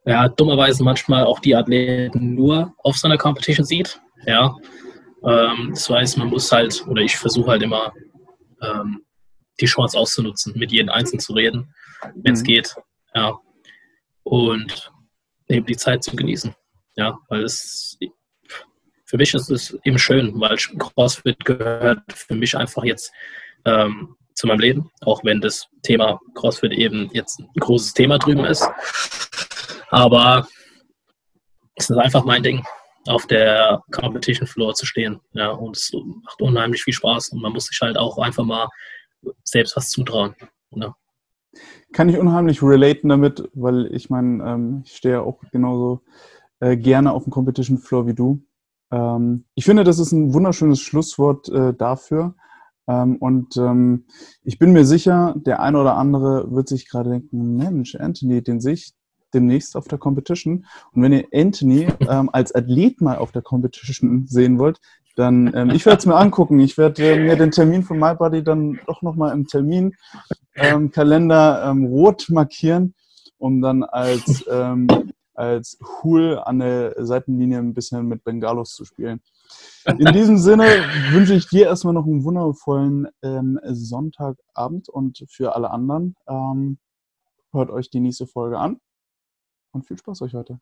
ja, dummerweise manchmal auch die Athleten nur auf so einer Competition sieht. Ja, ähm, das heißt, man muss halt, oder ich versuche halt immer, ähm, die Chance auszunutzen, mit jedem Einzelnen zu reden, wenn es mhm. geht. Ja. Und eben die Zeit zu genießen. Ja, weil es für mich ist es eben schön, weil CrossFit gehört für mich einfach jetzt ähm, zu meinem Leben, auch wenn das Thema CrossFit eben jetzt ein großes Thema drüben ist. Aber es ist einfach mein Ding, auf der Competition Floor zu stehen. Ja, und es macht unheimlich viel Spaß und man muss sich halt auch einfach mal selbst was zutrauen. Ja. Kann ich unheimlich relaten damit, weil ich meine, ähm, ich stehe auch genauso äh, gerne auf dem Competition Floor wie du. Ähm, ich finde, das ist ein wunderschönes Schlusswort äh, dafür. Ähm, und ähm, ich bin mir sicher, der eine oder andere wird sich gerade denken, Mensch, Anthony, den sehe ich demnächst auf der Competition. Und wenn ihr Anthony ähm, als Athlet mal auf der Competition sehen wollt, dann ähm, ich werde es mir angucken. Ich werde äh, mir den Termin von MyBody dann doch nochmal im Terminkalender ähm, rot markieren, um dann als ähm, als Hul an der Seitenlinie ein bisschen mit Bengalos zu spielen. In diesem Sinne wünsche ich dir erstmal noch einen wundervollen ähm, Sonntagabend und für alle anderen ähm, hört euch die nächste Folge an und viel Spaß euch heute.